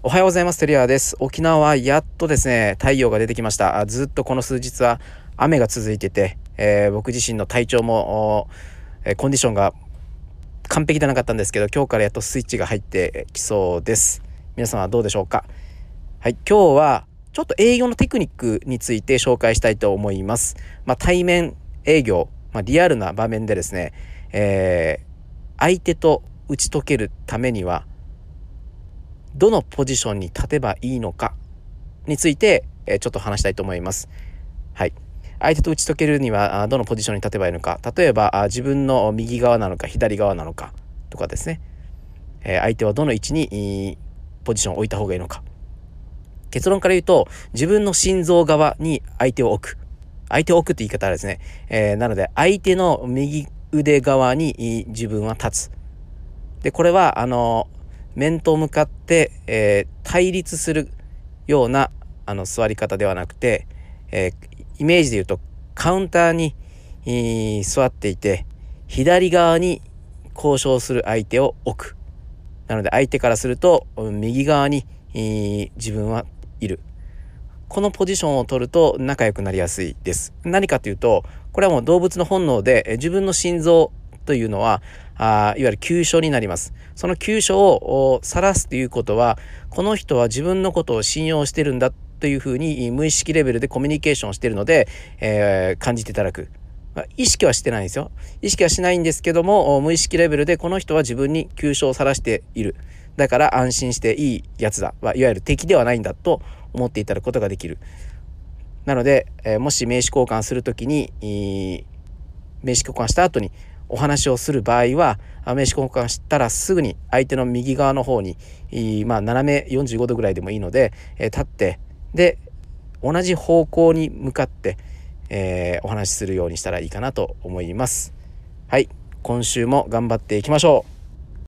おはようございます。テリアです。沖縄はやっとですね、太陽が出てきました。ずっとこの数日は雨が続いてて、えー、僕自身の体調も、えー、コンディションが完璧でなかったんですけど、今日からやっとスイッチが入ってきそうです。皆さんはどうでしょうか？はい、今日はちょっと営業のテクニックについて紹介したいと思います。まあ、対面営業、まあ、リアルな場面でですね、えー、相手と打ち解けるためには、どのポジションに立てばいいのかについて、えちょっと話したいと思います。はい。相手と打ち解けるにはどのポジションに立てばいいのか。例えば自分の右側なのか左側なのかとかですね、相手はどの位置にポジションを置いた方がいいのか。結論から言うと自分の心臓側に相手を置く。相手を置くって言い方はですね、え、なので相手の右腕側に自分は立つ。でこれはあの面と向かって、えー、対立するようなあの座り方ではなくて、えー、イメージで言うとカウンターに、座っていて左側に交渉する相手を置く。なので相手からすると右側に、自分はいる。このポジションを取ると仲良くなりやすいです。何かというとこれはもう動物の本能で自分の心臓というのはあいわゆる急所になりますその急所を晒すということはこの人は自分のことを信用してるんだというふうに無意識レベルでコミュニケーションしてるので、えー、感じていただく。意識はしてないんですよ。意識はしないんですけども、無意識レベルでこの人は自分に急所を晒している。だから安心していいやつだ。ま、いわゆる敵ではないんだと思っていただくことができる。なので、え、もし名刺交換する時に、名刺交換した後にお話をする場合は名刺交換したらすぐに相手の右側の方に、まあ、斜め45度ぐらいでもいいので、え立ってで同じ方向に向かって、えー、お話しするようにしたらいいかなと思います。はい今週も頑張っていきましょう